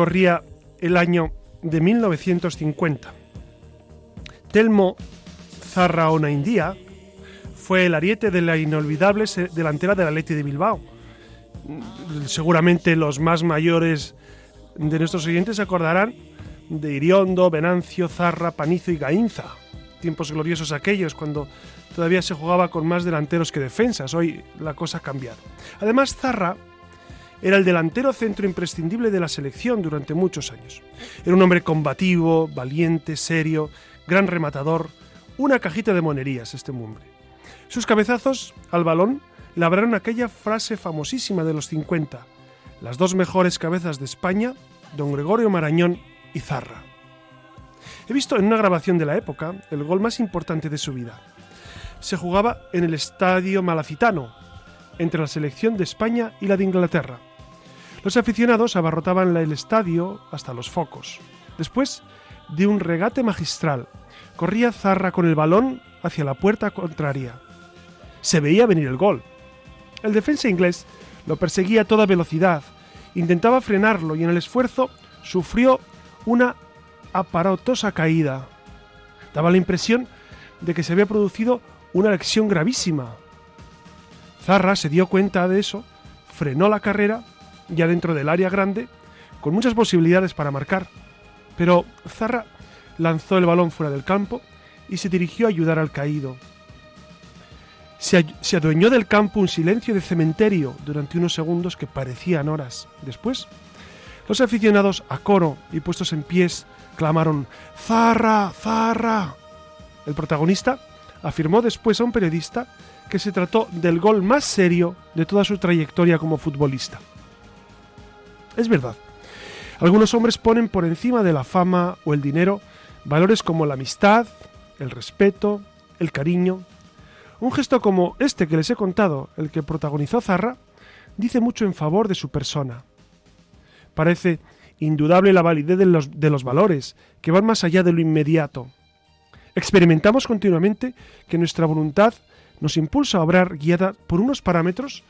Corría el año de 1950. Telmo Zarraona India fue el ariete de la inolvidable delantera de la Leti de Bilbao. Seguramente los más mayores de nuestros oyentes se acordarán de Iriondo, Venancio, Zarra, Panizo y Gainza. Tiempos gloriosos aquellos cuando todavía se jugaba con más delanteros que defensas. Hoy la cosa ha cambiado. Además, Zarra era el delantero centro imprescindible de la selección durante muchos años. Era un hombre combativo, valiente, serio, gran rematador, una cajita de monerías este hombre. Sus cabezazos al balón labraron aquella frase famosísima de los 50, las dos mejores cabezas de España, don Gregorio Marañón y Zarra. He visto en una grabación de la época el gol más importante de su vida. Se jugaba en el Estadio Malacitano, entre la selección de España y la de Inglaterra. Los aficionados abarrotaban el estadio hasta los focos. Después de un regate magistral, corría Zarra con el balón hacia la puerta contraria. Se veía venir el gol. El defensa inglés lo perseguía a toda velocidad, intentaba frenarlo y en el esfuerzo sufrió una aparatosa caída. Daba la impresión de que se había producido una lesión gravísima. Zarra se dio cuenta de eso, frenó la carrera ya dentro del área grande, con muchas posibilidades para marcar. Pero Zarra lanzó el balón fuera del campo y se dirigió a ayudar al caído. Se, adueñó del campo un silencio de cementerio durante unos segundos que parecían horas. Después, los aficionados a coro y puestos en pies clamaron ¡Zarra! ¡Zarra! El protagonista afirmó después a un periodista que se trató del gol más serio de toda su trayectoria como futbolista. Es verdad. Algunos hombres ponen por encima de la fama o el dinero valores como la amistad, el respeto, el cariño. Un gesto como este que les he contado, el que protagonizó Zarra, dice mucho en favor de su persona. Parece indudable la validez de los, de los valores, que van más allá de lo inmediato. Experimentamos continuamente que nuestra voluntad nos impulsa a obrar guiada por unos parámetros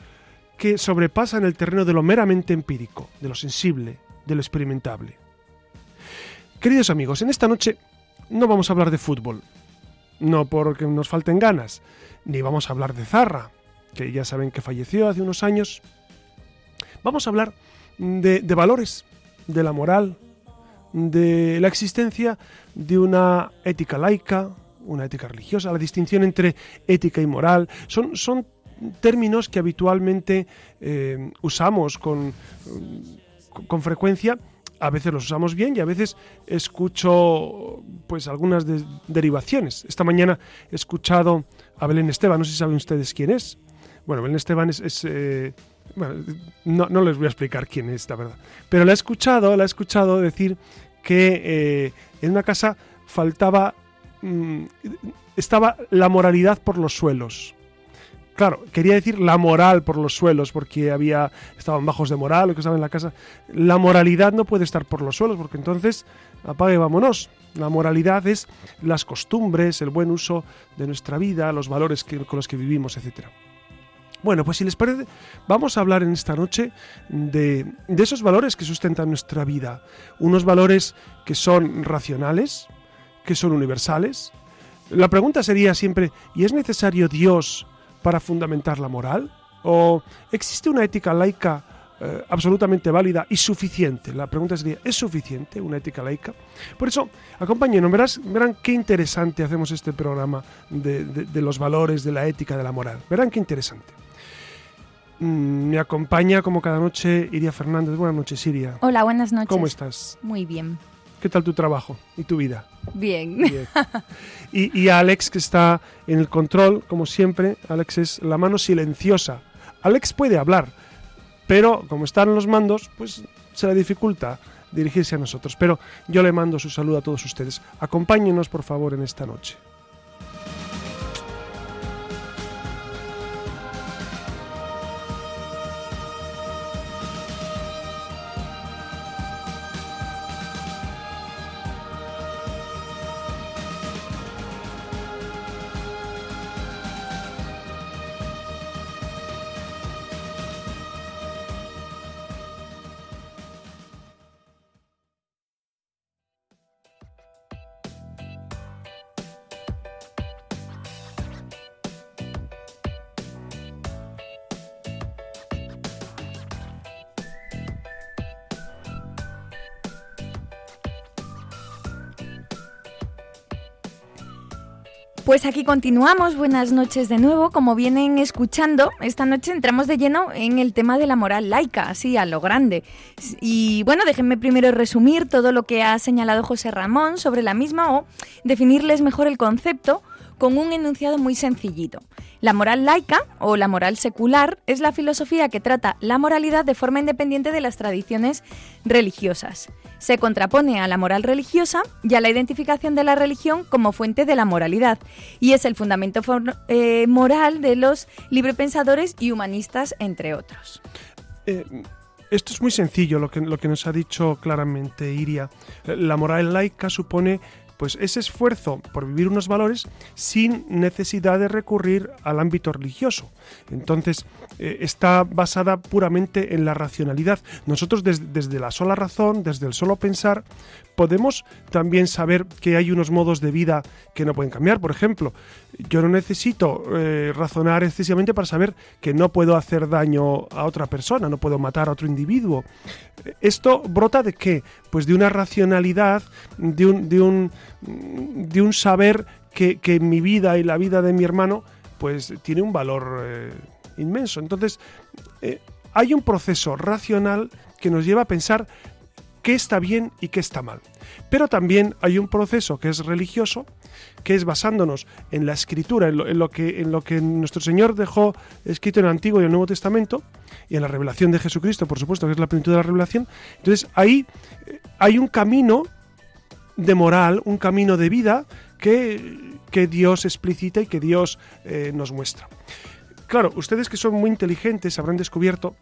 que sobrepasan el terreno de lo meramente empírico, de lo sensible, de lo experimentable. Queridos amigos, en esta noche no vamos a hablar de fútbol, no porque nos falten ganas, ni vamos a hablar de Zarra, que ya saben que falleció hace unos años. Vamos a hablar de, valores, de la moral, de la existencia de una ética laica, una ética religiosa, la distinción entre ética y moral. Son, son términos que habitualmente eh, usamos con, con frecuencia a veces los usamos bien y a veces escucho pues algunas derivaciones. Esta mañana he escuchado a Belén Esteban, no sé si saben ustedes quién es. Bueno, Belén Esteban es... Eh, bueno, no, no, les voy a explicar quién es, la verdad. Pero la he escuchado, la he escuchado decir que eh, en una casa faltaba... Mm, estaba la moralidad por los suelos. Claro, quería decir la moral por los suelos, porque había estaban bajos de moral o que estaban en la casa. La moralidad no puede estar por los suelos, porque entonces apague vámonos. La moralidad es las costumbres, el buen uso de nuestra vida, los valores con los que vivimos, etc. Bueno, pues si les parece, vamos a hablar en esta noche de, de esos valores que sustentan nuestra vida. Unos valores que son racionales, que son universales. La pregunta sería siempre, ¿y es necesario Dios para fundamentar la moral? ¿O existe una ética laica eh, absolutamente válida y suficiente. La pregunta sería, ¿es suficiente una ética laica? Por eso, acompáñenos, verás, verán qué interesante hacemos este programa de, los valores, de la ética, de la moral. Verán qué interesante. Mm, me acompaña como cada noche Iria Fernández. Buenas noches, Iria. Hola, buenas noches. ¿Cómo estás? Muy bien. ¿Qué tal tu trabajo y tu vida? Bien. Y, y Alex, que está en el control, como siempre. Alex es la mano silenciosa. Alex puede hablar, pero como están los mandos, pues se le dificulta dirigirse a nosotros. Pero yo le mando su saludo a todos ustedes. Acompáñenos, por favor, en esta noche. Pues aquí continuamos, buenas noches de nuevo. Como vienen escuchando, esta noche entramos de lleno en el tema de la moral laica, así a lo grande. Y bueno, déjenme primero resumir todo lo que ha señalado José Ramón sobre la misma o definirles mejor el concepto con un enunciado muy sencillito. La moral laica o la moral secular es la filosofía que trata la moralidad de forma independiente de las tradiciones religiosas. Se contrapone a la moral religiosa y a la identificación de la religión como fuente de la moralidad y es el fundamento eh, moral de los librepensadores y humanistas, entre otros. Eh, esto es muy sencillo lo que, lo que nos ha dicho claramente Iria. La moral laica supone pues ese esfuerzo por vivir unos valores sin necesidad de recurrir al ámbito religioso. Entonces, eh, está basada puramente en la racionalidad. Nosotros desde la sola razón, desde el solo pensar, podemos también saber que hay unos modos de vida que no pueden cambiar. Por ejemplo, yo no necesito eh, razonar excesivamente para saber que no puedo hacer daño a otra persona, no puedo matar a otro individuo. ¿Esto brota de qué? Pues de una racionalidad, de un, de un, de un saber que, que, mi vida y la vida de mi hermano pues tiene un valor eh, inmenso. Entonces, eh, hay un proceso racional que nos lleva a pensar qué está bien y qué está mal. Pero también hay un proceso que es religioso, que es basándonos en la escritura, en lo, que, en lo que nuestro Señor dejó escrito en el Antiguo y el Nuevo Testamento, y en la revelación de Jesucristo, por supuesto, que es la plenitud de la revelación. Entonces ahí eh, hay un camino de moral, un camino de vida que, que Dios explicita y que Dios eh, nos muestra. Claro, ustedes que son muy inteligentes habrán descubierto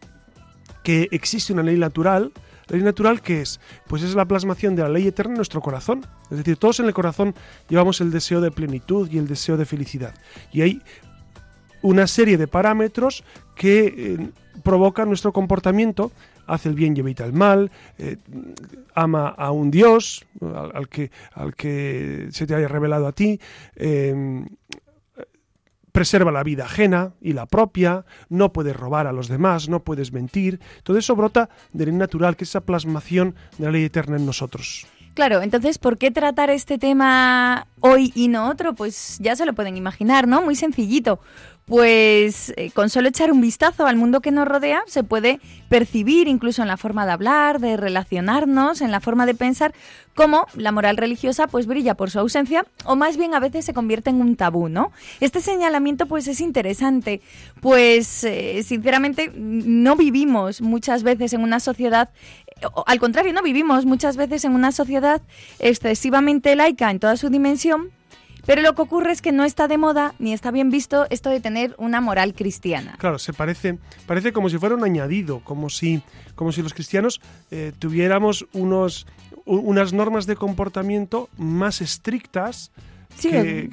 que existe una ley natural, la ley natural, ¿qué es? Pues es la plasmación de la ley eterna en nuestro corazón. Es decir, todos en el corazón llevamos el deseo de plenitud y el deseo de felicidad. Y hay una serie de parámetros que eh, provocan nuestro comportamiento, hace el bien y evita el mal, eh, ama a un Dios al, que, al que se te haya revelado a ti, eh, preserva la vida ajena y la propia, no puedes robar a los demás, no puedes mentir. Todo eso brota de ley natural, que es esa plasmación de la ley eterna en nosotros. Claro, entonces, ¿por qué tratar este tema hoy y no otro? Pues ya se lo pueden imaginar, ¿no? Muy sencillito pues eh, con solo echar un vistazo al mundo que nos rodea se puede percibir incluso en la forma de hablar, de relacionarnos, en la forma de pensar, cómo la moral religiosa pues brilla por su ausencia o más bien a veces se convierte en un tabú, ¿no? Este señalamiento pues es interesante, pues eh, sinceramente no vivimos muchas veces en una sociedad al contrario, no vivimos muchas veces en una sociedad excesivamente laica en toda su dimensión, pero lo que ocurre es que no está de moda ni está bien visto esto de tener una moral cristiana. Claro, se parece, parece como si fuera un añadido, como si, como si los cristianos eh, tuviéramos unos, unas normas de comportamiento más estrictas que,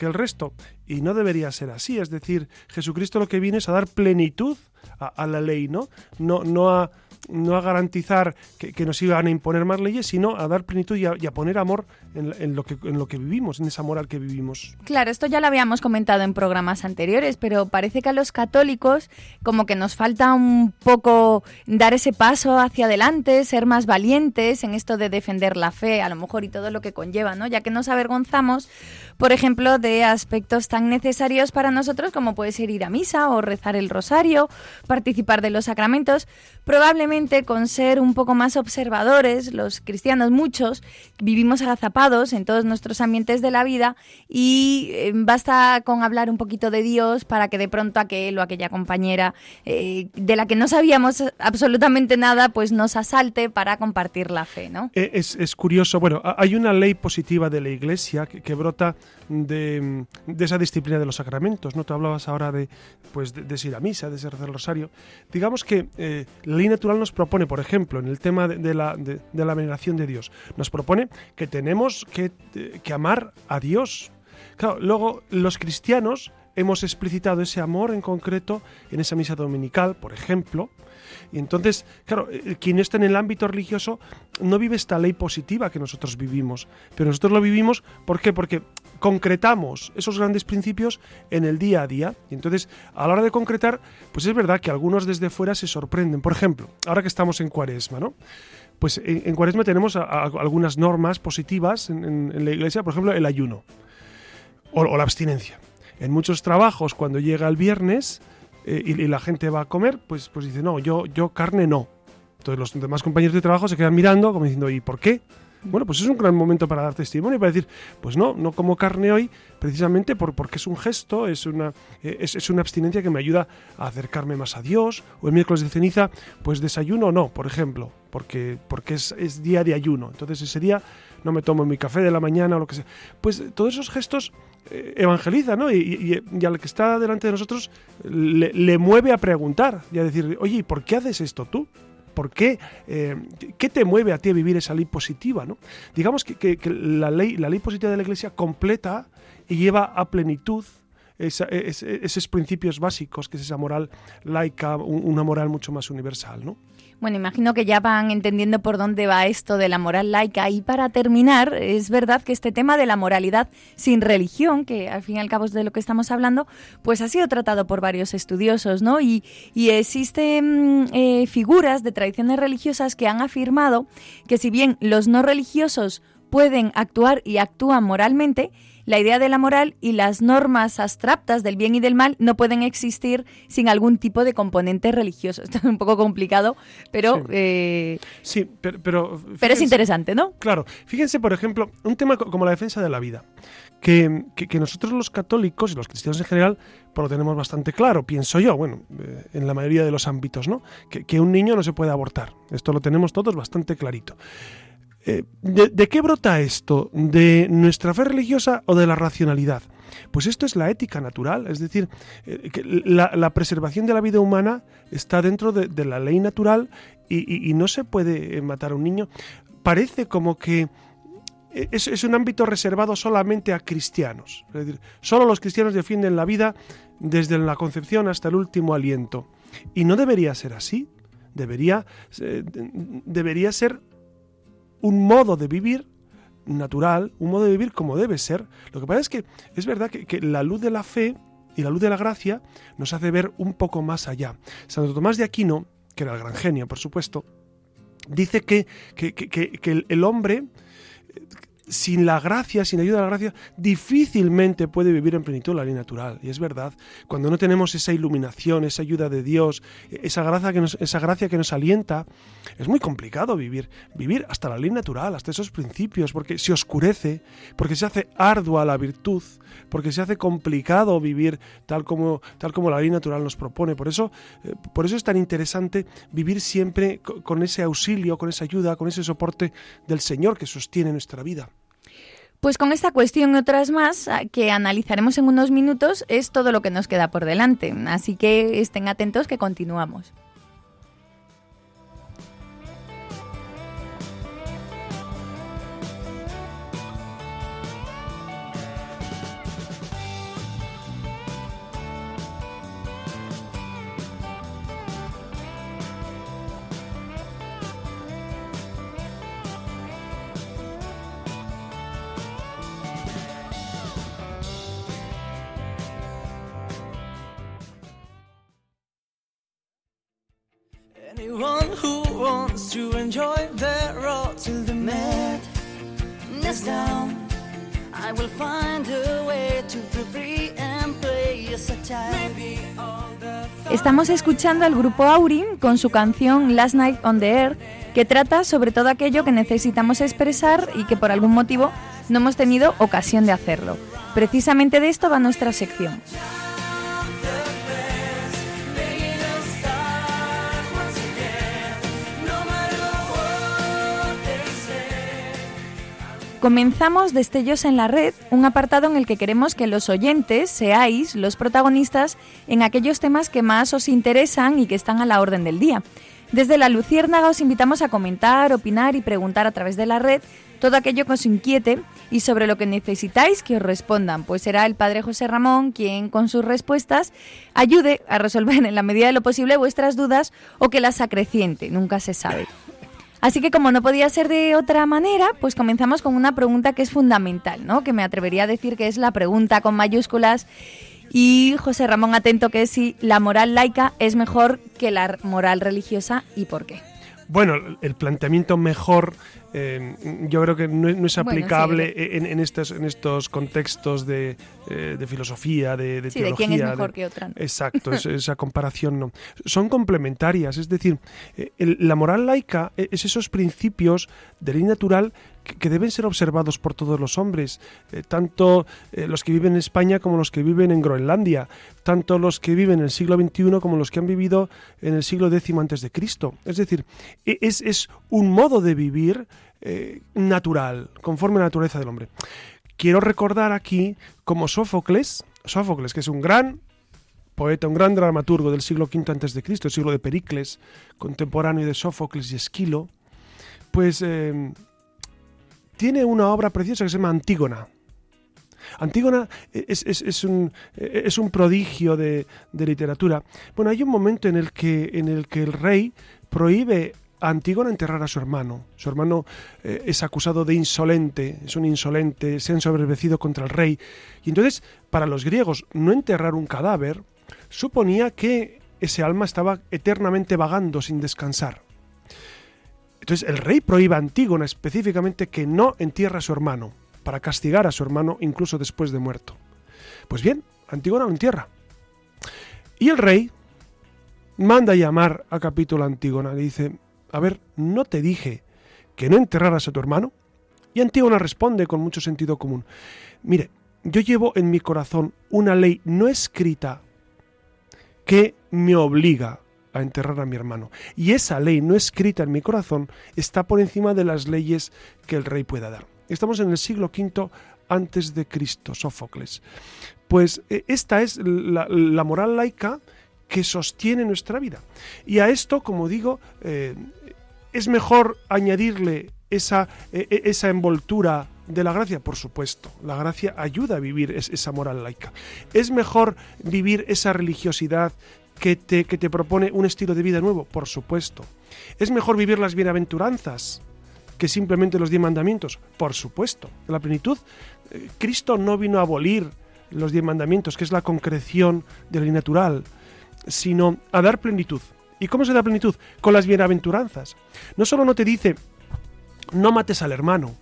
el, resto. Y no debería ser así. Es decir, Jesucristo lo que viene es a dar plenitud a, la ley, ¿no? No, no a no a garantizar que, nos iban a imponer más leyes, sino a dar plenitud y a, poner amor en, lo que, en lo que vivimos, en esa moral que vivimos. Claro, esto ya lo habíamos comentado en programas anteriores, pero parece que a los católicos como que nos falta un poco dar ese paso hacia adelante, ser más valientes en esto de defender la fe, a lo mejor y todo lo que conlleva, ¿no? Ya que nos avergonzamos, por ejemplo, de aspectos tan necesarios para nosotros como puede ser ir a misa o rezar el rosario, participar de los sacramentos, probablemente con ser un poco más observadores, los cristianos muchos vivimos agazapados en todos nuestros ambientes de la vida y eh, basta con hablar un poquito de Dios para que de pronto aquel o aquella compañera eh, de la que no sabíamos absolutamente nada, pues nos asalte para compartir la fe, ¿no? Eh, es, curioso, bueno, hay una ley positiva de la Iglesia que, brota de, esa disciplina de los sacramentos, ¿no? Tú hablabas ahora de, pues, de, ir a misa, de ser el rosario. Digamos que la ley natural nos propone, por ejemplo, en el tema de, la, de, la, veneración de Dios, nos propone que tenemos que, que amar a Dios. Claro, luego los cristianos hemos explicitado ese amor en concreto en esa misa dominical, por ejemplo. Y entonces, claro, eh, quien está en el ámbito religioso no vive esta ley positiva que nosotros vivimos, pero nosotros lo vivimos ¿por qué? Porque concretamos esos grandes principios en el día a día. Y entonces, a la hora de concretar, pues es verdad que algunos desde fuera se sorprenden. Por ejemplo, ahora que estamos en Cuaresma, ¿no? Pues en, Cuaresma tenemos algunas normas positivas en, la iglesia, por ejemplo, el ayuno o, la abstinencia. En muchos trabajos, cuando llega el viernes eh, y, la gente va a comer, pues, pues dice, no, yo, yo carne no. Entonces los demás compañeros de trabajo se quedan mirando como diciendo, ¿y por qué? Bueno, pues es un gran momento para dar testimonio y para decir, pues no, no como carne hoy, precisamente por, porque es un gesto, es una, es, una abstinencia que me ayuda a acercarme más a Dios. O el miércoles de ceniza, pues desayuno no, por ejemplo, porque, porque es, es día de ayuno. Entonces ese día no me tomo mi café de la mañana o lo que sea. Pues todos esos gestos eh, evangelizan, ¿no? Y, y, al que está delante de nosotros le, le mueve a preguntar y a decir, oye, ¿por qué haces esto tú? ¿Por qué? Eh, ¿Qué te mueve a ti a vivir esa ley positiva? ¿no? Digamos que, la, ley, la ley positiva de la Iglesia completa y lleva a plenitud esos principios básicos, que es esa moral laica, una moral mucho más universal. ¿no? Bueno, imagino que ya van entendiendo por dónde va esto de la moral laica. Y para terminar, es verdad que este tema de la moralidad sin religión, que al fin y al cabo es de lo que estamos hablando, pues ha sido tratado por varios estudiosos, ¿no? Y, existen eh, figuras de tradiciones religiosas que han afirmado que si bien los no religiosos pueden actuar y actúan moralmente, la idea de la moral y las normas abstractas del bien y del mal no pueden existir sin algún tipo de componente religioso. Esto es un poco complicado, pero... Sí, eh, pero... Pero, es interesante, ¿no? Claro. Fíjense, por ejemplo, un tema como la defensa de la vida. Que, nosotros los católicos y los cristianos en general pues lo tenemos bastante claro, pienso yo, bueno, eh, en la mayoría de los ámbitos, ¿no? Que, que un niño no se puede abortar. Esto lo tenemos todos bastante clarito. Eh, ¿de, qué brota esto? ¿De nuestra fe religiosa o de la racionalidad? Pues esto es la ética natural, es decir, eh, que la, preservación de la vida humana está dentro de, la ley natural y, no se puede eh, matar a un niño. Parece como que es, es, un ámbito reservado solamente a cristianos, es decir, solo los cristianos defienden la vida desde la concepción hasta el último aliento. Y no debería ser así, debería, debería ser un modo de vivir natural, un modo de vivir como debe ser. Lo que pasa es que es verdad que, la luz de la fe y la luz de la gracia nos hace ver un poco más allá. Santo Tomás de Aquino, que era el gran genio, por supuesto, dice que, que el hombre sin la gracia, sin ayuda de la gracia, difícilmente puede vivir en plenitud la ley natural. Y es verdad, cuando no tenemos esa iluminación, esa ayuda de Dios, esa gracia que nos, esa gracia que nos alienta, es muy complicado vivir. Vivir hasta la ley natural, hasta esos principios, porque se oscurece, porque se hace ardua la virtud, porque se hace complicado vivir tal como, tal como la ley natural nos propone. Por eso, eh, por eso es tan interesante vivir siempre con ese auxilio, con esa ayuda, con ese soporte del Señor que sostiene nuestra vida. Pues con esta cuestión y otras más ah, que analizaremos en unos minutos es todo lo que nos queda por delante. Así que estén atentos que continuamos. Estamos escuchando al grupo Aurin con su canción Last Night on the Air, que trata sobre todo aquello que necesitamos expresar y que por algún motivo no hemos tenido ocasión de hacerlo. Precisamente de esto va nuestra sección. Comenzamos Destellos en la Red, un apartado en el que queremos que los oyentes seáis los protagonistas en aquellos temas que más os interesan y que están a la orden del día. Desde la Luciérnaga os invitamos a comentar, opinar y preguntar a través de la red todo aquello que os inquiete y sobre lo que necesitáis que os respondan, pues será el Padre José Ramón quien con sus respuestas ayude a resolver en la medida de lo posible vuestras dudas o que las acreciente, nunca se sabe. Así que como no podía ser de otra manera, pues comenzamos con una pregunta que es fundamental, ¿no? Que me atrevería a decir que es la pregunta con mayúsculas. Y José Ramón atento que si la moral laica es mejor que la moral religiosa y por qué. Bueno, el planteamiento mejor eh, yo creo que no, es aplicable en, estos, en estos contextos de, eh, filosofía, de, sí, de quién es mejor que otra. Exacto, esa comparación no. Son complementarias, es decir, eh, la moral laica es esos principios de ley natural que, deben ser observados por todos los hombres, tanto los que viven en España como los que viven en Groenlandia, tanto los que viven en el siglo XXI como los que han vivido en el siglo X antes de Cristo. Es decir, e, es, es un modo de vivir eh, natural, conforme a la naturaleza del hombre. Quiero recordar aquí como Sófocles, Sófocles, que es un gran poeta, un gran dramaturgo del siglo V antes de Cristo, siglo de Pericles, contemporáneo de Sófocles y Esquilo, pues eh, tiene una obra preciosa que se llama Antígona. Antígona es, un, es un, prodigio de, de, literatura. Bueno, hay un momento en el que, en el, que el rey prohíbe Antígona enterrar a su hermano. Su hermano eh, es acusado de insolente, es un insolente, se han sobrevecido contra el rey. Y entonces, para los griegos, no enterrar un cadáver suponía que ese alma estaba eternamente vagando sin descansar. Entonces el rey prohíbe a Antígona específicamente que no entierre a su hermano, para castigar a su hermano incluso después de muerto. Pues bien, Antígona lo entierra. Y el rey manda llamar a capítulo Antígona. Le dice, a ver, ¿no te dije que no enterraras a tu hermano? Y Antígona responde con mucho sentido común. Mire, yo llevo en mi corazón una ley no escrita que me obliga a enterrar a mi hermano. Y esa ley no escrita en mi corazón está por encima de las leyes que el rey pueda dar. Estamos en el siglo V antes de Cristo, Sófocles. Pues eh, esta es la, moral laica que sostiene nuestra vida. Y a esto, como digo, eh, ¿Es mejor añadirle esa, e, e, esa envoltura de la gracia? Por supuesto, la gracia ayuda a vivir esa moral laica. ¿Es mejor vivir esa religiosidad que te, que te propone un estilo de vida nuevo? Por supuesto. ¿Es mejor vivir las bienaventuranzas que simplemente los diez mandamientos? Por supuesto. La plenitud, eh, Cristo no vino a abolir los diez mandamientos, que es la concreción de lo natural, sino a dar plenitud. ¿Y cómo se da plenitud? Con las bienaventuranzas. No solo no te dice, no mates al hermano,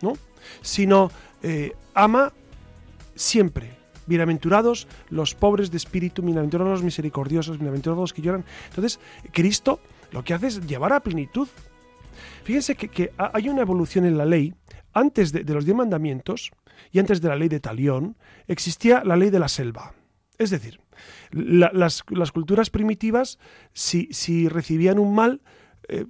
¿no? Sino, eh, ama siempre. Bienaventurados los pobres de espíritu, bienaventurados los misericordiosos, bienaventurados los que lloran. Entonces, Cristo lo que hace es llevar a plenitud. Fíjense que, hay una evolución en la ley. Antes de, de los diez mandamientos y antes de la ley de Talión, existía la ley de la selva. Es decir, las, culturas primitivas, si, si, recibían un mal, eh,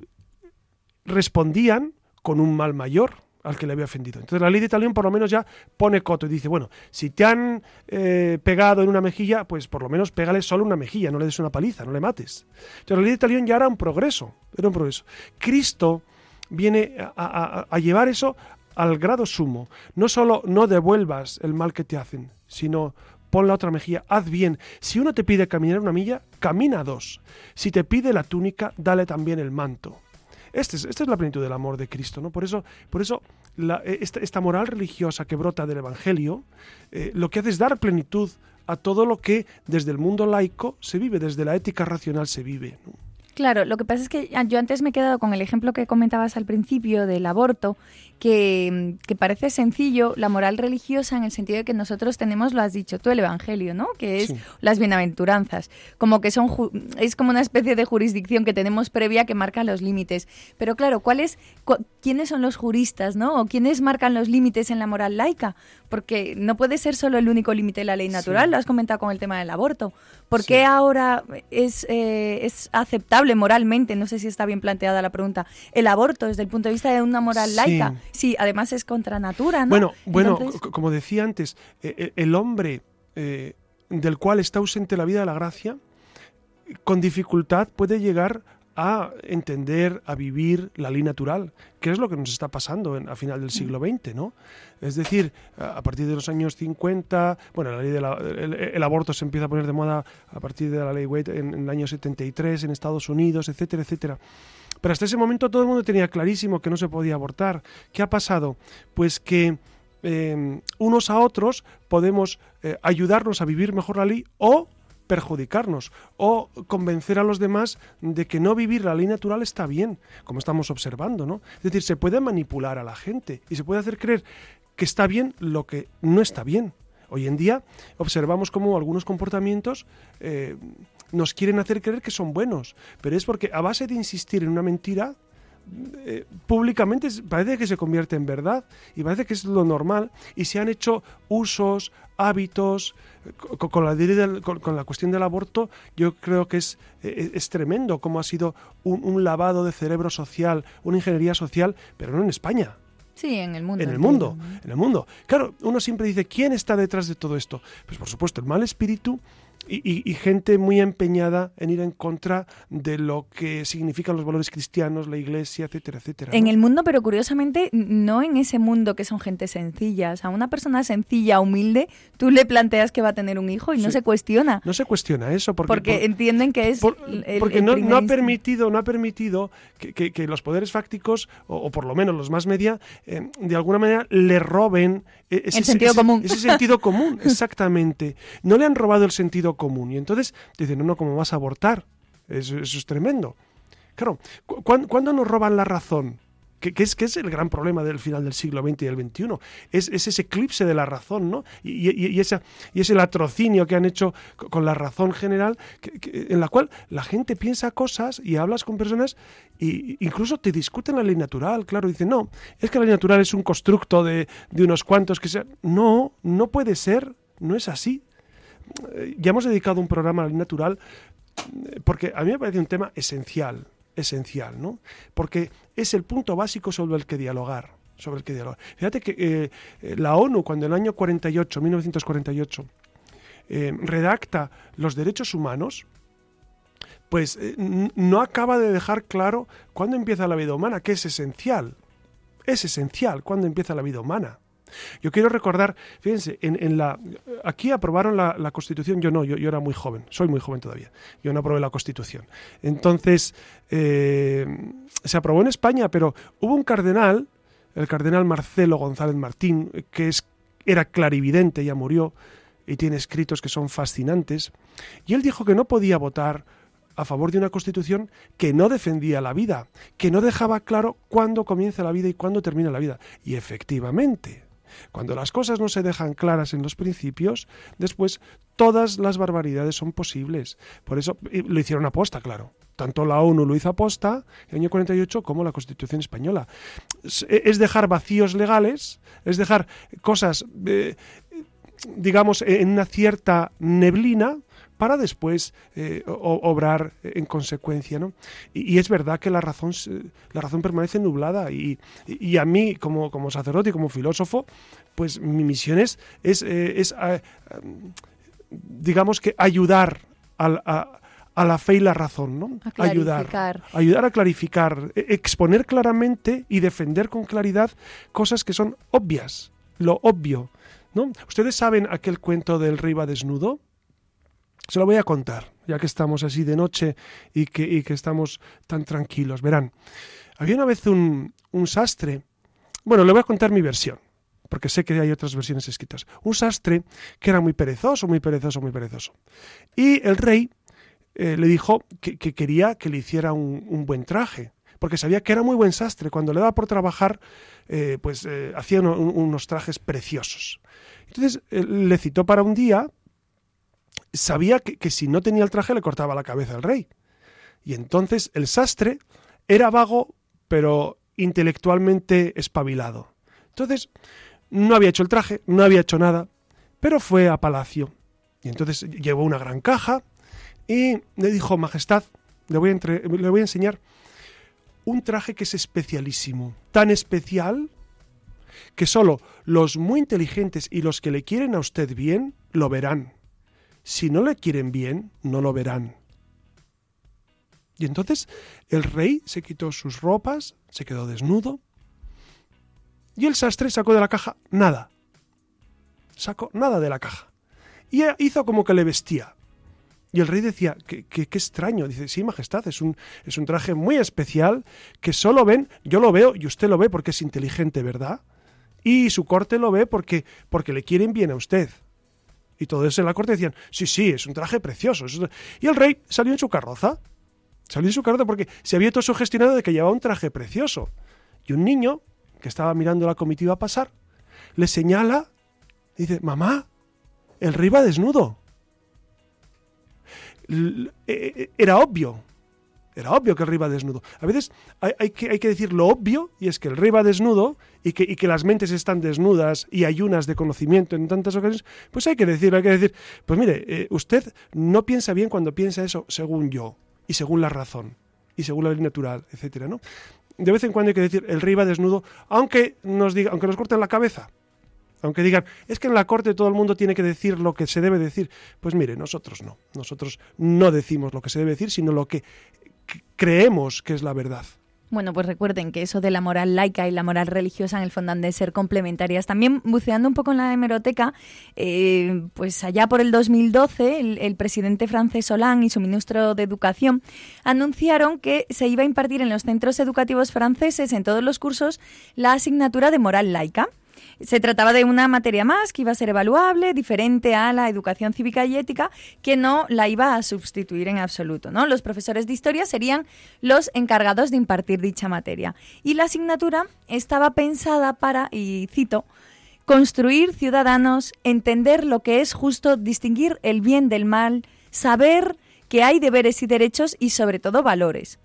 respondían con un mal mayor al que le había ofendido. Entonces la ley de Talión por lo menos ya pone coto y dice, bueno, si te han eh, pegado en una mejilla, pues por lo menos pégale solo una mejilla, no le des una paliza, no le mates. Entonces la ley de Talión ya era un progreso, era un progreso. Cristo viene a, a llevar eso al grado sumo. No solo no devuelvas el mal que te hacen, sino pon la otra mejilla, haz bien. Si uno te pide caminar una milla, camina dos. Si te pide la túnica, dale también el manto. Este esta es la plenitud del amor de Cristo, ¿no? Por eso, por eso eh, esta, moral religiosa que brota del Evangelio, eh, lo que hace es dar plenitud a todo lo que desde el mundo laico se vive, desde la ética racional se vive. Claro, lo que pasa es que yo antes me he quedado con el ejemplo que comentabas al principio del aborto, que, parece sencillo, la moral religiosa en el sentido de que nosotros tenemos, lo has dicho tú, el Evangelio, ¿no? Que es las bienaventuranzas, como que son es como una especie de jurisdicción que tenemos previa que marca los límites. Pero claro, ¿cuáles, ¿quiénes son los juristas, no? ¿O quiénes marcan los límites en la moral laica? Porque no puede ser solo el único límite de la ley natural, lo has comentado con el tema del aborto. ¿Por qué ahora es, eh, es aceptable moralmente, no sé si está bien planteada la pregunta, el aborto desde el punto de vista de una moral laica? Sí, además es contra natura, ¿no? Bueno, bueno como decía antes, eh, eh, el hombre eh, del cual está ausente la vida de la gracia, con dificultad puede llegar a entender, a vivir la ley natural, que es lo que nos está pasando a final del siglo XX, ¿no? Es decir, a partir de los años 50, bueno, la ley el, aborto se empieza a poner de moda a partir de la ley Wade en, en, el año 73 en Estados Unidos, etcétera, etcétera. Pero hasta ese momento todo el mundo tenía clarísimo que no se podía abortar. ¿Qué ha pasado? Pues que eh, unos a otros podemos eh, ayudarnos a vivir mejor la ley o perjudicarnos o convencer a los demás de que no vivir la ley natural está bien, como estamos observando, ¿no? Es decir, se puede manipular a la gente y se puede hacer creer que está bien lo que no está bien. Hoy en día observamos cómo algunos comportamientos eh, nos quieren hacer creer que son buenos, pero es porque a base de insistir en una mentira, eh, públicamente parece que se convierte en verdad y parece que es lo normal y se han hecho usos, hábitos, con, la, con, la cuestión del aborto yo creo que es, eh, es tremendo cómo ha sido un, lavado de cerebro social, una ingeniería social, pero no en España. Sí, en el mundo. En el mundo, en el mundo. Claro, uno siempre dice, ¿quién está detrás de todo esto? Pues por supuesto, el mal espíritu y, gente muy empeñada en ir en contra de lo que significan los valores cristianos, la iglesia, etcétera, etcétera. En el mundo, pero curiosamente, no en ese mundo que son gente sencilla. O sea, una persona sencilla, humilde, tú le planteas que va a tener un hijo y no se cuestiona. No se cuestiona eso porque, porque entienden que es. porque no, ha permitido, no ha permitido que, los poderes fácticos, o, por lo menos los más media, eh, de alguna manera le roben e-, ese, sentido común. Ese sentido común, exactamente. No le han robado el sentido común. Y entonces dicen, no, no, ¿cómo vas a abortar? Eso, es tremendo. Claro, ¿cuándo nos roban la razón? Que, es, que es el gran problema del final del siglo XX y del XXI. Es, ese eclipse de la razón, ¿no? Y, y, esa, y ese latrocinio que han hecho con la razón general, en la cual la gente piensa cosas y hablas con personas e incluso te discuten la ley natural, claro, dicen, no, es que la ley natural es un constructo de, de unos cuantos que sea... No, no puede ser, no es así. Eh, ya hemos dedicado un programa a la ley natural eh, porque a mí me parece un tema esencial esencial, ¿no? Porque es el punto básico sobre el que dialogar. Sobre el que dialogar. Fíjate que eh, eh, la ONU, cuando en el año 48, 1948, eh, redacta los derechos humanos, pues no acaba de dejar claro cuándo empieza la vida humana, que es esencial. Es esencial cuándo empieza la vida humana. Yo quiero recordar, fíjense, en, la, aquí aprobaron la, Constitución, yo no, yo, yo, era muy joven, soy muy joven todavía, yo no aprobé la Constitución. Entonces, eh, se aprobó en España, pero hubo un cardenal, el cardenal Marcelo González Martín, que es, era clarividente, ya murió, y tiene escritos que son fascinantes, y él dijo que no podía votar a favor de una constitución que no defendía la vida, que no dejaba claro cuándo comienza la vida y cuándo termina la vida. Y efectivamente, cuando las cosas no se dejan claras en los principios, después todas las barbaridades son posibles. Por eso lo hicieron aposta, claro. Tanto la ONU lo hizo aposta en el año 48 como la Constitución española. Es dejar vacíos legales, es dejar cosas, eh, digamos, en una cierta neblina para después eh, obrar en consecuencia. ¿no? Y, es verdad que la razón, la razón permanece nublada y, a mí como, como sacerdote y como filósofo, pues mi misión es, es, eh, eh, digamos que ayudar a, la fe y la razón, ¿no? ayudar, ayudar a clarificar, e, exponer claramente y defender con claridad cosas que son obvias, lo obvio. ¿no? ¿Ustedes saben aquel cuento del rey va desnudo? Se lo voy a contar, ya que estamos así de noche y que, estamos tan tranquilos. Verán, había una vez un, un sastre, bueno, le voy a contar mi versión, porque sé que hay otras versiones escritas. Un sastre que era muy perezoso, muy perezoso, muy perezoso. Y el rey eh, le dijo que, quería que le hiciera un, buen traje, porque sabía que era muy buen sastre. Cuando le daba por trabajar, eh, pues eh, hacía unos trajes preciosos. Entonces le citó para un día, sabía que, que si no tenía el traje le cortaba la cabeza al rey. Y entonces el sastre era vago, pero intelectualmente espabilado. Entonces, no había hecho el traje, no había hecho nada, pero fue a palacio. Y entonces llevó una gran caja y le dijo, Majestad, le voy, a le voy a enseñar un traje que es especialísimo, tan especial que solo los muy inteligentes y los que le quieren a usted bien lo verán. Si no le quieren bien, no lo verán. Y entonces el rey se quitó sus ropas, se quedó desnudo, y el sastre sacó de la caja nada. Sacó nada de la caja. Y hizo como que le vestía. Y el rey decía, qué, qué, extraño. Dice, sí, majestad, es un, es un traje muy especial que solo ven, yo lo veo y usted lo ve porque es inteligente, ¿verdad? Y su corte lo ve porque, porque le quieren bien a usted. Y todo eso en la corte decían, sí, sí, es un traje precioso. Y el rey salió en su carroza. Salió en su carroza porque se había todo sugestionado de que llevaba un traje precioso. Y un niño, que estaba mirando la comitiva pasar, le señala, dice, mamá, el rey va desnudo. Eh, eh, era obvio. Era obvio que el rey va desnudo. A veces hay, que, hay, que, decir lo obvio, y es que el rey va desnudo y que, y que, las mentes están desnudas y ayunas de conocimiento en tantas ocasiones. Pues hay que decir, hay que decir, pues mire, eh, usted no piensa bien cuando piensa eso según yo, y según la razón, y según la ley natural, etcétera, ¿no? De vez en cuando hay que decir, el rey va desnudo, aunque nos diga, aunque nos corten la cabeza, aunque digan, es que en la corte todo el mundo tiene que decir lo que se debe decir. Pues mire, nosotros no. Nosotros no decimos lo que se debe decir, sino lo que creemos que es la verdad. Bueno, pues recuerden que eso de la moral laica y la moral religiosa en el fondo han de ser complementarias. También buceando un poco en la hemeroteca, eh, pues allá por el 2012 el, el, presidente francés Hollande y su ministro de Educación anunciaron que se iba a impartir en los centros educativos franceses en todos los cursos la asignatura de moral laica. Se trataba de una materia más que iba a ser evaluable, diferente a la educación cívica y ética, que no la iba a sustituir en absoluto. ¿no? Los profesores de historia serían los encargados de impartir dicha materia. Y la asignatura estaba pensada para, y cito, construir ciudadanos, entender lo que es justo, distinguir el bien del mal, saber que hay deberes y derechos y sobre todo valores.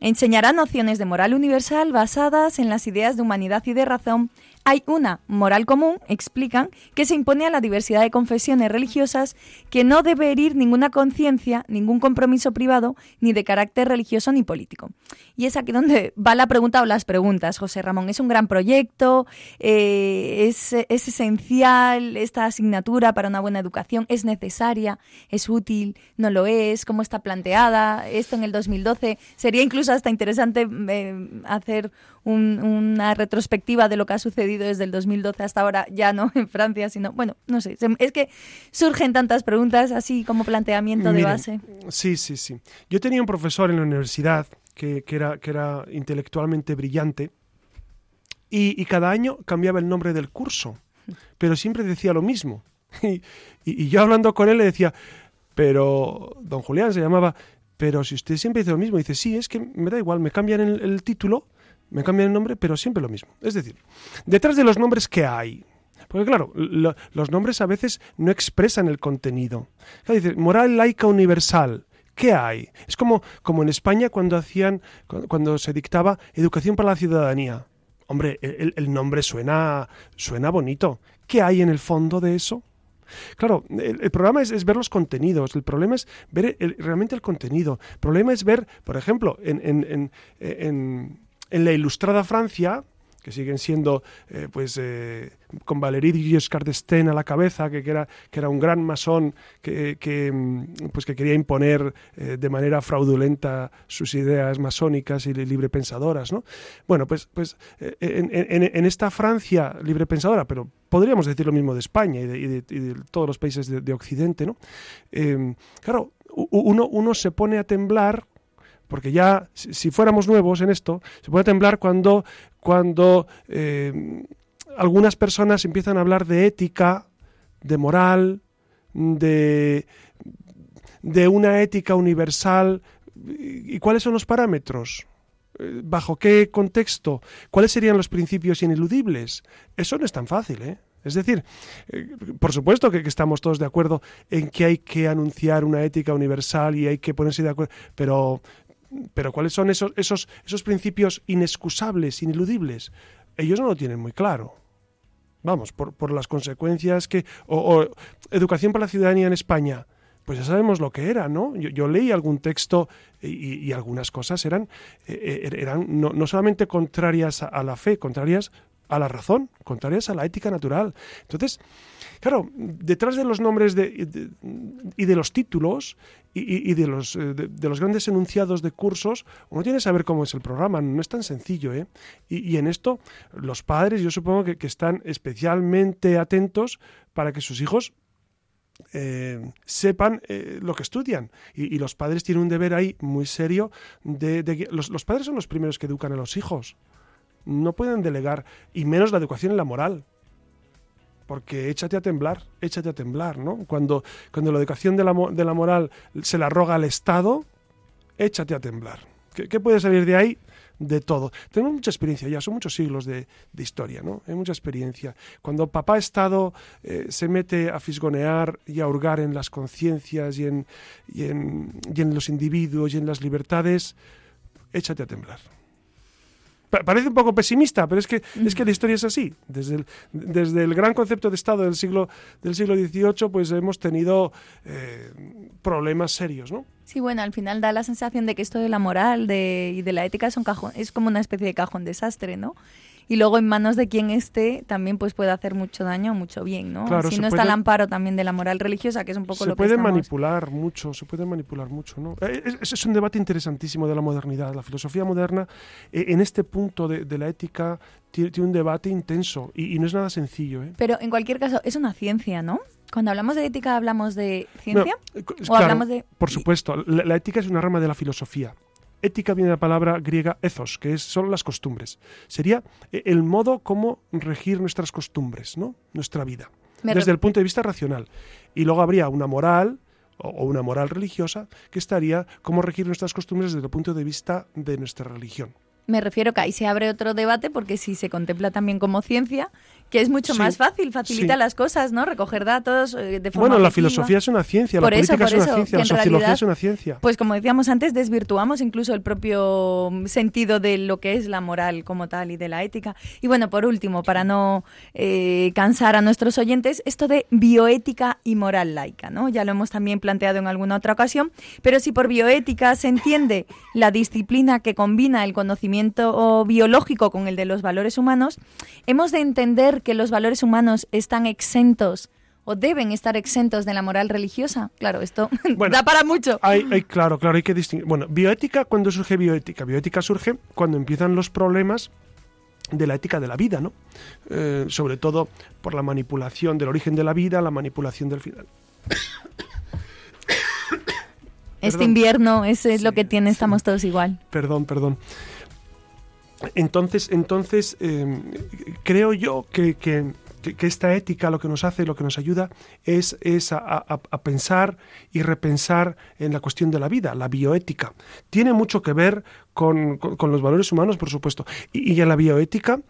Enseñará nociones de moral universal basadas en las ideas de humanidad y de razón hay una moral común, explican, que se impone a la diversidad de confesiones religiosas que no debe herir ninguna conciencia, ningún compromiso privado, ni de carácter religioso ni político. Y es aquí donde va la pregunta o las preguntas, José Ramón. Es un gran proyecto, eh, es, es esencial esta asignatura para una buena educación, es necesaria, es útil, no lo es, cómo está planteada. Esto en el 2012 sería incluso hasta interesante eh, hacer una retrospectiva de lo que ha sucedido desde el 2012 hasta ahora, ya no en Francia, sino, bueno, no sé, es que surgen tantas preguntas así como planteamiento de base. Sí, sí, sí. Yo tenía un profesor en la universidad que, era, que era intelectualmente brillante y, cada año cambiaba el nombre del curso, pero siempre decía lo mismo. Y, yo hablando con él le decía, pero don Julián se llamaba, pero si usted siempre dice lo mismo, dice, sí, es que me da igual, me cambian el título me cambian el nombre, pero siempre lo mismo. Es decir, detrás de los nombres que hay, porque claro, los nombres a veces no expresan el contenido. dice, moral laica universal. ¿Qué hay? Es como, como en España cuando hacían, cuando se dictaba educación para la ciudadanía. Hombre, el, nombre suena, suena bonito. ¿Qué hay en el fondo de eso? Claro, el, programa es, ver los contenidos, el problema es ver realmente el contenido. El problema es ver, por ejemplo, en, en, en la ilustrada Francia, que siguen siendo eh, pues eh, con Valéry Giscard d'Estaing a la cabeza, que, era, que era un gran masón que, mm, pues que quería imponer eh, de manera fraudulenta sus ideas masónicas y librepensadoras. ¿no? Bueno, pues, pues en, en, esta Francia librepensadora, pero podríamos decir lo mismo de España y de, todos los países de, Occidente, ¿no? claro, uno, uno se pone a temblar porque ya si fuéramos nuevos en esto, se puede temblar cuando, cuando eh, algunas personas empiezan a hablar de ética, de moral, de, de una ética universal. ¿Y cuáles son los parámetros? Eh, ¿Bajo qué contexto? ¿Cuáles serían los principios ineludibles? Eso no es tan fácil, ¿eh? Es decir, eh, por supuesto que, estamos todos de acuerdo en que hay que anunciar una ética universal y hay que ponerse de acuerdo, pero, pero ¿cuáles son esos, esos, esos principios inexcusables, ineludibles? Ellos no lo tienen muy claro. Vamos, por, por las consecuencias que... O, educación para la ciudadanía en España, pues ya sabemos lo que era, ¿no? Yo, leí algún texto y, algunas cosas eran, eh, eh, eran no, no, solamente contrarias a la fe, contrarias a la razón, contrarias a la ética natural. Entonces, claro, detrás de los nombres de, y de los títulos y, de, los, eh, de, los grandes enunciados de cursos, uno tiene que saber cómo es el programa, no es tan sencillo. ¿eh? Y, en esto, los padres, yo supongo que, están especialmente atentos para que sus hijos eh, sepan eh, lo que estudian. Y, los padres tienen un deber ahí muy serio de... los padres son los primeros que educan a los hijos no pueden delegar, y menos la educación en la moral. Porque échate a temblar, échate a temblar, ¿no? Cuando, cuando la educación de la, de la moral se la roga al Estado, échate a temblar. ¿Qué, puede salir de ahí? de todo. Tenemos mucha experiencia ya, son muchos siglos de, historia, ¿no? Hay mucha experiencia. Cuando papá Estado eh, se mete a fisgonear y a hurgar en las conciencias y en, y, en, y en los individuos y en las libertades, échate a temblar parece un poco pesimista, pero es que, es que la historia es así. Desde el, desde el gran concepto de Estado del siglo, del siglo XVIII, pues hemos tenido eh, problemas serios, ¿no? Sí, bueno, al final da la sensación de que esto de la moral de, y de la ética es, un cajón, es como una especie de cajón desastre, ¿no? Y luego en manos de quien esté también pues puede hacer mucho daño o mucho bien, ¿no? si no está el amparo también de la moral religiosa, que es un poco lo que Se puede manipular mucho, se puede manipular mucho, ¿no? Eh, es, es, un debate interesantísimo de la modernidad. La filosofía moderna eh, en este punto de, de la ética tiene, un debate intenso y, no es nada sencillo. ¿eh? Pero en cualquier caso, es una ciencia, ¿no? Cuando hablamos de ética, ¿hablamos de ciencia? ¿O hablamos de...? Por supuesto, la, ética es una rama de la filosofía. Ética viene de la palabra griega ethos, que es, son las costumbres. Sería eh, el modo como regir nuestras costumbres, ¿no? nuestra vida, desde el punto de vista racional. Y luego habría una moral, o una moral religiosa que estaría cómo regir nuestras costumbres desde el punto de vista de nuestra religión. Me refiero que ahí se abre otro debate porque si se contempla también como ciencia, que es mucho más fácil, facilita las cosas, ¿no? Recoger datos eh, de forma Bueno, la filosofía es una ciencia, la política es una ciencia, la sociología es una ciencia. Pues como decíamos antes, desvirtuamos incluso el propio sentido de lo que es la moral como tal y de la ética. Y bueno, por último, para no eh, cansar a nuestros oyentes, esto de bioética y moral laica, ¿no? Ya lo hemos también planteado en alguna otra ocasión, pero si por bioética se entiende la disciplina que combina el conocimiento biológico con el de los valores humanos, hemos de entender que los valores humanos están exentos o deben estar exentos de la moral religiosa? Claro, esto da para mucho. Hay, claro, claro, hay que distinguir. Bueno, bioética, ¿cuándo surge bioética? Bioética surge cuando empiezan los problemas de la ética de la vida, ¿no? Eh, sobre todo por la manipulación del origen de la vida, la manipulación del final. Este invierno, ese es lo que tiene, estamos todos igual. Perdón, perdón. Entonces, entonces em, creo yo que, que, esta ética lo que nos hace, lo que nos ayuda es, es a, pensar y repensar en la cuestión de la vida, la bioética. Tiene mucho que ver con, los valores humanos, por supuesto. Y, en la bioética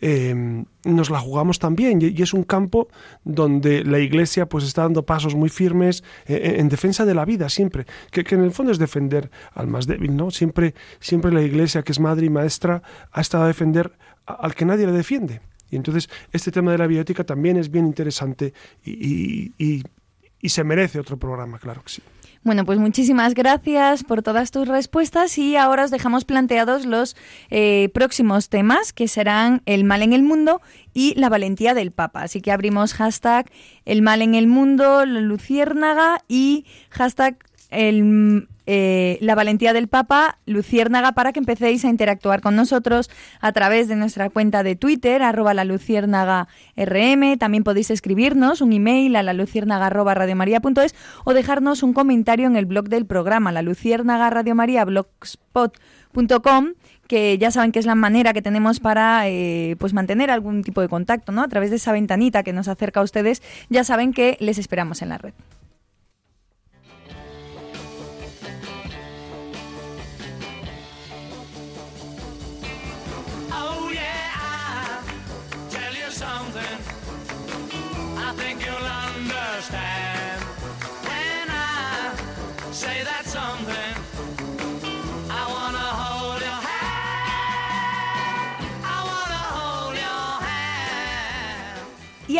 em, nos la jugamos también y, es un campo donde la Iglesia pues está dando pasos muy firmes eh, eh, en, defensa de la vida siempre, que, en el fondo es defender al más débil, ¿no? Siempre, siempre la Iglesia, que es madre y maestra, ha estado a defender al que nadie le defiende. Y entonces este tema de la bioética también es bien interesante y, y se merece otro programa, claro que sí. Bueno, pues muchísimas gracias por todas tus respuestas y ahora os dejamos planteados los eh, próximos temas que serán el mal en el mundo y la valentía del Papa. Así que abrimos hashtag el mal en el mundo, luciérnaga y hashtag el, eh, la valentía del Papa, Luciérnaga, para que empecéis a interactuar con nosotros a través de nuestra cuenta de Twitter, arroba la Luciérnaga RM. También podéis escribirnos un email a la luciérnaga arroba radiomaria.es o dejarnos un comentario en el blog del programa, la Luciérnaga Radiomaria blogspot.com que ya saben que es la manera que tenemos para eh, pues mantener algún tipo de contacto, ¿no? A través de esa ventanita que nos acerca a ustedes, ya saben que les esperamos en la red.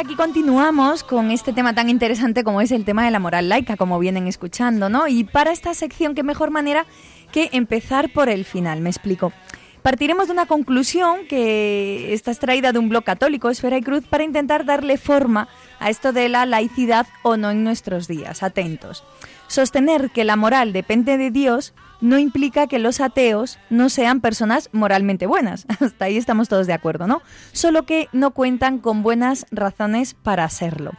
Aquí continuamos con este tema tan interesante como es el tema de la moral laica, como vienen escuchando, ¿no? Y para esta sección, qué mejor manera que empezar por el final, me explico. Partiremos de una conclusión que está extraída de un blog católico, Esfera y Cruz, para intentar darle forma a esto de la laicidad o no en nuestros días. Atentos. Sostener que la moral depende de Dios no implica que los ateos no sean personas moralmente buenas. Hasta ahí estamos todos de acuerdo, ¿no? Solo que no cuentan con buenas razones para hacerlo.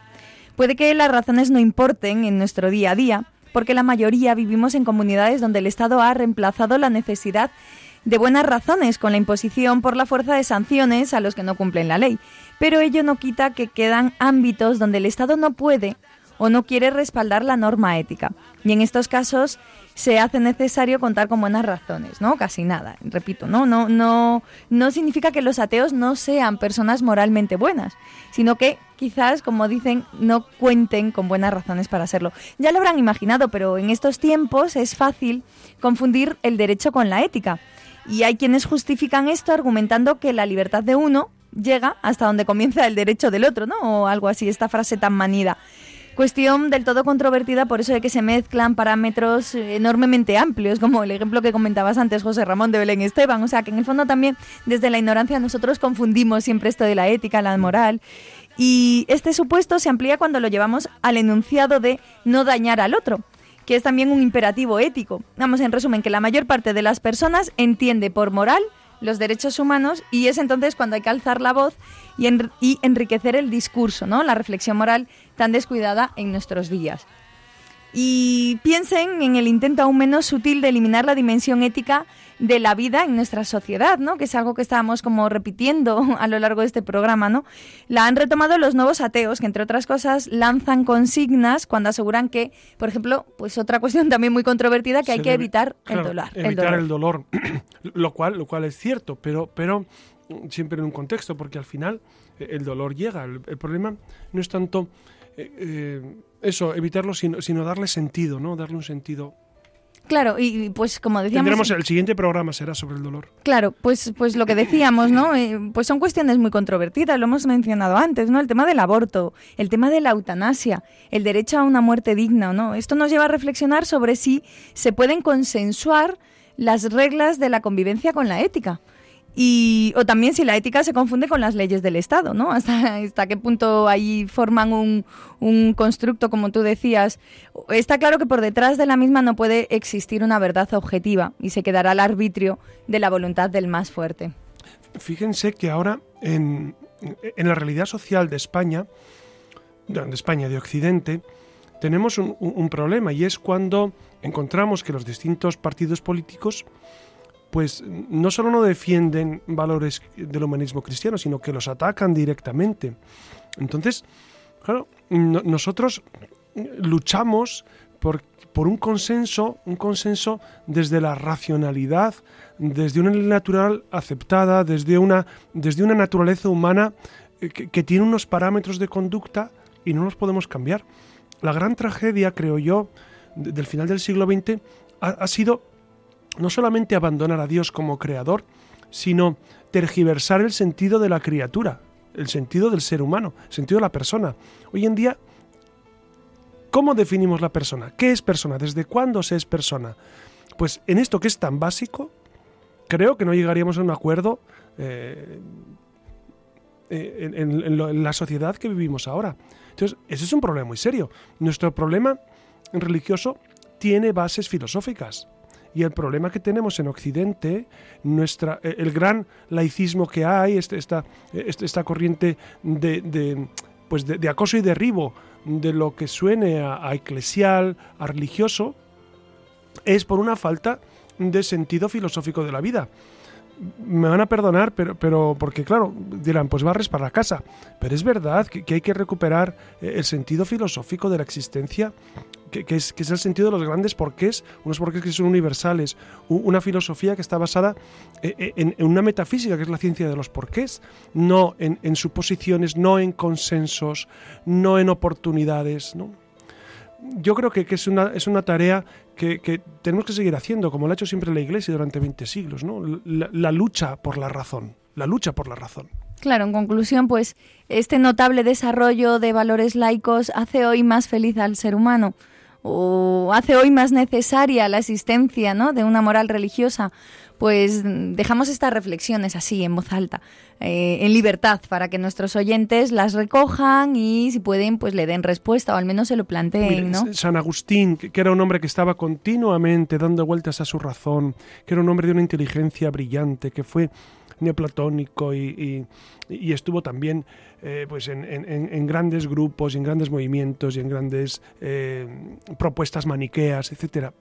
Puede que las razones no importen en nuestro día a día, porque la mayoría vivimos en comunidades donde el Estado ha reemplazado la necesidad de buenas razones con la imposición por la fuerza de sanciones a los que no cumplen la ley. Pero ello no quita que quedan ámbitos donde el Estado no puede o no quiere respaldar la norma ética. Y en estos casos se hace necesario contar con buenas razones, ¿no? Casi nada, repito, ¿no? No, no, no significa que los ateos no sean personas moralmente buenas, sino que quizás, como dicen, no cuenten con buenas razones para hacerlo. Ya lo habrán imaginado, pero en estos tiempos es fácil confundir el derecho con la ética. Y hay quienes justifican esto argumentando que la libertad de uno llega hasta donde comienza el derecho del otro, ¿no? O algo así, esta frase tan manida. Cuestión del todo controvertida por eso de que se mezclan parámetros enormemente amplios, como el ejemplo que comentabas antes, José Ramón de Belén Esteban. O sea, que en el fondo también desde la ignorancia nosotros confundimos siempre esto de la ética, la moral. Y este supuesto se amplía cuando lo llevamos al enunciado de no dañar al otro que es también un imperativo ético. Vamos, en resumen, que la mayor parte de las personas entiende por moral los derechos humanos y es entonces cuando hay que alzar la voz y, enriquecer el discurso, ¿no? La reflexión moral tan descuidada en nuestros días. Y piensen en el intento aún menos sutil de eliminar la dimensión ética de la vida en nuestra sociedad, ¿no? Que es algo que estábamos como repitiendo a lo largo de este programa, ¿no? La han retomado los nuevos ateos, que entre otras cosas lanzan consignas cuando aseguran que, por ejemplo, pues otra cuestión también muy controvertida que hay que evitar el dolor. Evitar el dolor, lo cual, lo cual es cierto, pero, pero siempre en un contexto, porque al final eh, el dolor llega. El, problema no es tanto eh, eh, eso, evitarlo, sino, sino darle sentido, ¿no? Darle un sentido Claro, y pues como decíamos... Tendremos, el siguiente programa será sobre el dolor. Claro, pues, pues lo que decíamos, ¿no? pues son cuestiones muy controvertidas, lo hemos mencionado antes, ¿no? El tema del aborto, el tema de la eutanasia, el derecho a una muerte digna, ¿no? Esto nos lleva a reflexionar sobre si se pueden consensuar las reglas de la convivencia con la ética. Y, o también si la ética se confunde con las leyes del Estado, ¿no? Hasta, hasta qué punto ahí forman un, un constructo, como tú decías. Está claro que por detrás de la misma no puede existir una verdad objetiva y se quedará al arbitrio de la voluntad del más fuerte. Fíjense que ahora en, en la realidad social de España, de España, de Occidente, tenemos un, un problema y es cuando encontramos que los distintos partidos políticos pues no solo no defienden valores del humanismo cristiano, sino que los atacan directamente. Entonces, claro, nosotros luchamos por, por, un consenso, un consenso desde la racionalidad, desde una natural aceptada, desde una, desde una naturaleza humana eh, que, tiene unos parámetros de conducta y no los podemos cambiar. La gran tragedia, creo yo, del final del siglo XX ha sido no solamente abandonar a Dios como creador, sino tergiversar el sentido de la criatura, el sentido del ser humano, el sentido de la persona. Hoy en día, ¿cómo definimos la persona? ¿Qué es persona? ¿Desde cuándo se es persona? Pues en esto que es tan básico, creo que no llegaríamos a un acuerdo eh, eh, en, la sociedad que vivimos ahora. Entonces, ese es un problema muy serio. Nuestro problema religioso tiene bases filosóficas. Y el problema que tenemos en Occidente, nuestra, eh, el gran laicismo que hay, este, esta, este, esta corriente de, pues de, acoso y derribo de lo que suene a, a eclesial, a religioso, es por una falta de sentido filosófico de la vida me van a perdonar, pero, pero porque claro, dirán, pues barres para la casa. Pero es verdad que, hay que recuperar eh, el sentido filosófico de la existencia, que, es, que es el sentido de los grandes porqués, unos porqués que son universales, una filosofía que está basada eh, eh, en, una metafísica, que es la ciencia de los porqués, no en, suposiciones, no en consensos, no en oportunidades, ¿no? yo creo que, es, una, es una tarea que, tenemos que seguir haciendo, como lo ha hecho siempre la Iglesia durante 20 siglos, ¿no? La, lucha por la razón, la lucha por la razón. Claro, en conclusión, pues este notable desarrollo de valores laicos hace hoy más feliz al ser humano o hace hoy más necesaria la existencia ¿no? de una moral religiosa, pues dejamos estas reflexiones así, en voz alta, eh, en libertad, para que nuestros oyentes las recojan y, si pueden, pues le den respuesta o al menos se lo planteen. ¿no? San Agustín, que era un hombre que estaba continuamente dando vueltas a su razón, que era un hombre de una inteligencia brillante, que fue neoplatónico y, estuvo también eh, pues en, grandes grupos en grandes movimientos y en grandes eh, propuestas maniqueas, etc.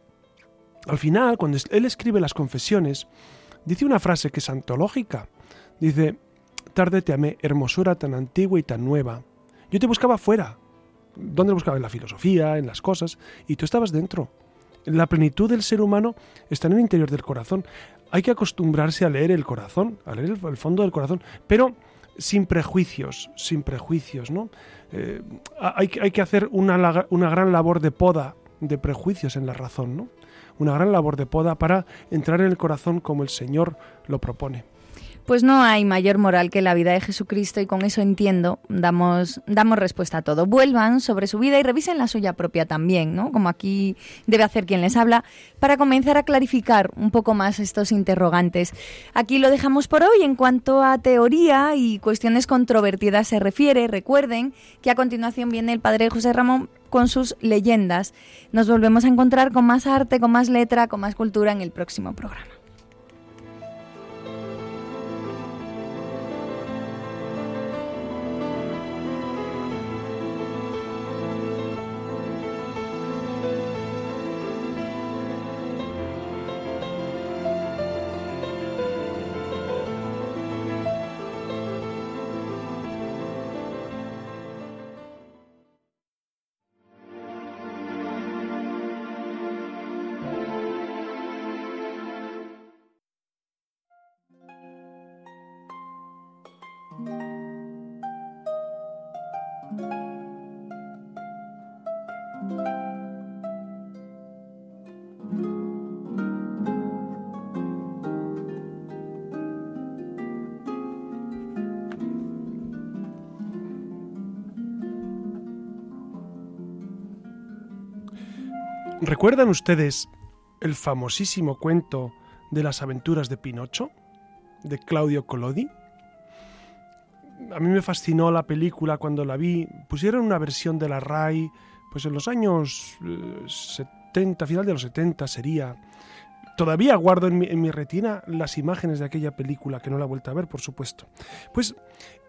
Al final, cuando él escribe las confesiones, dice una frase que es antológica. Dice, tarde te amé, hermosura tan antigua y tan nueva. Yo te buscaba fuera. ¿Dónde buscaba? En la filosofía, en las cosas, y tú estabas dentro. La plenitud del ser humano está en el interior del corazón hay que acostumbrarse a leer el corazón, a leer el, fondo del corazón, pero sin prejuicios, sin prejuicios, ¿no? Eh, hay, que hacer una, una, gran labor de poda de prejuicios en la razón, ¿no? Una gran labor de poda para entrar en el corazón como el Señor lo propone pues no hay mayor moral que la vida de Jesucristo y con eso entiendo, damos, damos respuesta a todo. Vuelvan sobre su vida y revisen la suya propia también, ¿no? Como aquí debe hacer quien les habla, para comenzar a clarificar un poco más estos interrogantes. Aquí lo dejamos por hoy. En cuanto a teoría y cuestiones controvertidas se refiere, recuerden que a continuación viene el padre José Ramón con sus leyendas. Nos volvemos a encontrar con más arte, con más letra, con más cultura en el próximo programa. ¿Recuerdan ustedes el famosísimo cuento de las aventuras de Pinocho, de Claudio Collodi? A mí me fascinó la película cuando la vi. Pusieron una versión de la RAI, pues en los años 70, eh, final de los 70 sería. Todavía guardo en mi, retina las imágenes de aquella película, que no la he vuelto a ver, por supuesto. Pues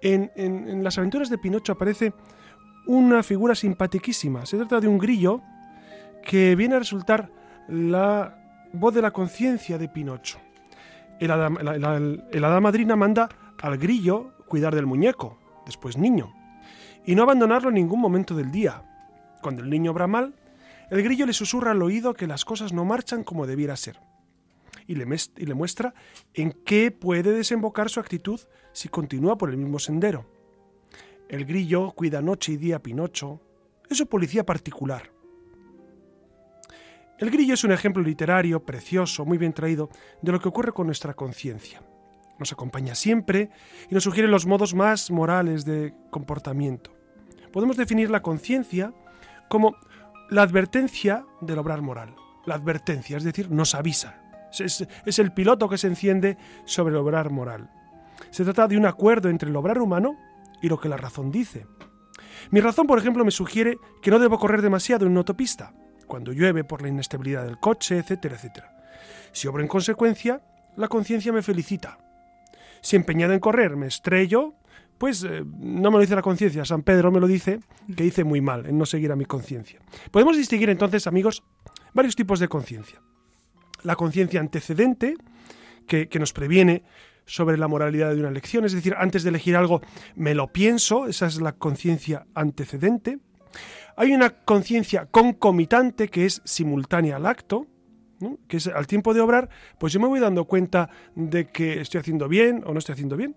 en, en las aventuras de Pinocho aparece una figura simpaticísima. Se trata de un grillo que viene a resultar la voz de la conciencia de Pinocho. El hada, madrina manda al grillo cuidar del muñeco, después niño, y no abandonarlo en ningún momento del día. Cuando el niño obra mal, el grillo le susurra al oído que las cosas no marchan como debiera ser, y le, y le muestra en qué puede desembocar su actitud si continúa por el mismo sendero. El grillo cuida noche y día a Pinocho, es su policía particular, el grillo es un ejemplo literario, precioso, muy bien traído, de lo que ocurre con nuestra conciencia. Nos acompaña siempre y nos sugiere los modos más morales de comportamiento. Podemos definir la conciencia como la advertencia del obrar moral. La advertencia, es decir, nos avisa. Es, el piloto que se enciende sobre el obrar moral. Se trata de un acuerdo entre el obrar humano y lo que la razón dice. Mi razón, por ejemplo, me sugiere que no debo correr demasiado en una autopista, cuando llueve por la inestabilidad del coche, etcétera, etcétera. Si obro en consecuencia, la conciencia me felicita. Si empeñado en correr me estrello, pues eh, no me lo dice la conciencia, San Pedro me lo dice, que hice muy mal en no seguir a mi conciencia. Podemos distinguir entonces, amigos, varios tipos de conciencia. La conciencia antecedente, que, que nos previene sobre la moralidad de una elección, es decir, antes de elegir algo me lo pienso, esa es la conciencia antecedente. Hay una conciencia concomitante que es simultánea al acto, que es al tiempo de obrar, pues yo me voy dando cuenta de que estoy haciendo bien o no estoy haciendo bien.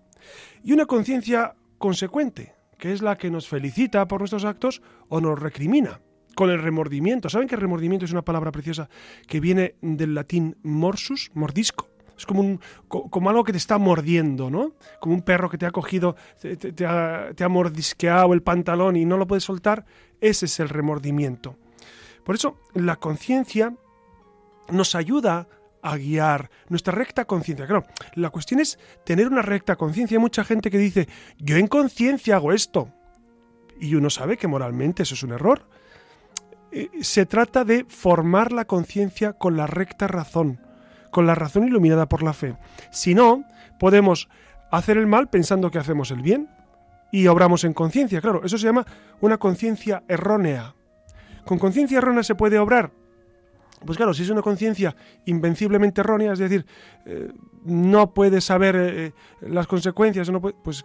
Y una conciencia consecuente, que es la que nos felicita por nuestros actos o nos recrimina, con el remordimiento. ¿Saben que remordimiento es una palabra preciosa que viene del latín morsus, mordisco? Es como, un, como algo que te está mordiendo, ¿no? Como un perro que te ha cogido, te, ha, te ha mordisqueado el pantalón y no lo puedes soltar. Ese es el remordimiento. Por eso la conciencia nos ayuda a guiar nuestra recta conciencia. Claro, la cuestión es tener una recta conciencia. Hay mucha gente que dice, yo en conciencia hago esto. Y uno sabe que moralmente eso es un error. Eh, se trata de formar la conciencia con la recta razón, con la razón iluminada por la fe. Si no, podemos hacer el mal pensando que hacemos el bien y obramos en conciencia. Claro, eso se llama una conciencia errónea. ¿Con conciencia errónea se puede obrar? Pues claro, si es una conciencia invenciblemente errónea, es decir, eh, no puede saber eh, las consecuencias, no pues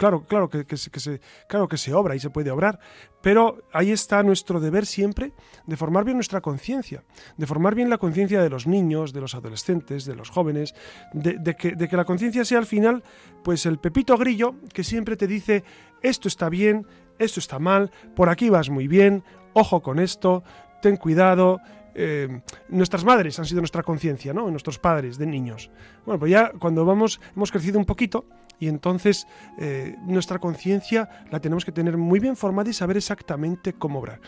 claro, claro que, se, claro que se obra y se puede obrar, pero ahí está nuestro deber siempre de formar bien nuestra conciencia, de formar bien la conciencia de los niños, de los adolescentes, de los jóvenes, de, que, de que la conciencia sea al final, pues el pepito grillo que siempre te dice esto está bien, esto está mal, por aquí vas muy bien, ojo con esto, ten cuidado, eh, nuestras madres han sido nuestra conciencia, ¿no? Nuestros padres de niños. Bueno, pues ya cuando vamos, hemos crecido un poquito y entonces eh, nuestra conciencia la tenemos que tener muy bien formada y saber exactamente cómo obrar.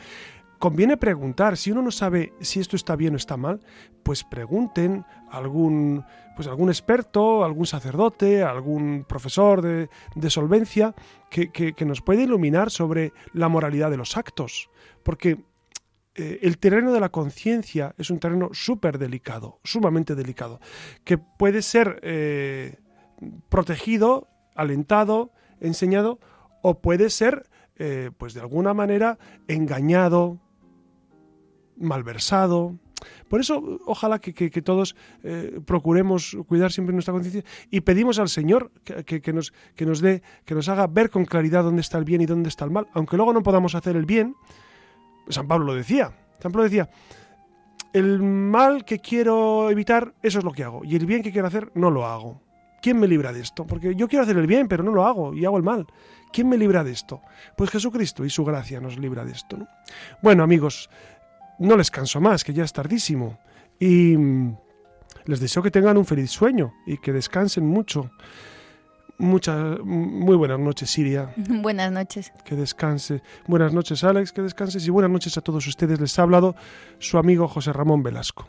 Conviene preguntar, si uno no sabe si esto está bien o está mal, pues pregunten a algún, pues algún experto, algún sacerdote, algún profesor de, solvencia que, que nos puede iluminar sobre la moralidad de los actos. Porque eh, el terreno de la conciencia es un terreno súper delicado, sumamente delicado, que puede ser eh, protegido, alentado, enseñado, o puede ser, eh, pues de alguna manera, engañado, malversado. Por eso, ojalá que, todos procuremos cuidar siempre nuestra conciencia y pedimos al Señor que, nos, que nos dé, que nos haga ver con claridad dónde está el bien y dónde está el mal, aunque luego no podamos hacer el bien, San Pablo lo decía. San Pablo decía, el mal que quiero evitar, eso es lo que hago. Y el bien que quiero hacer, no lo hago. ¿Quién me libra de esto? Porque yo quiero hacer el bien, pero no lo hago y hago el mal. ¿Quién me libra de esto? Pues Jesucristo y su gracia nos libra de esto. Bueno, amigos, no les canso más, que ya es tardísimo. Y mm, les deseo que tengan un feliz sueño y que descansen mucho. Muchas, muy buenas noches, Siria. Buenas noches. Que descanse. Buenas noches, Alex, que descanses y buenas noches a todos ustedes. Les ha hablado su amigo José Ramón Velasco.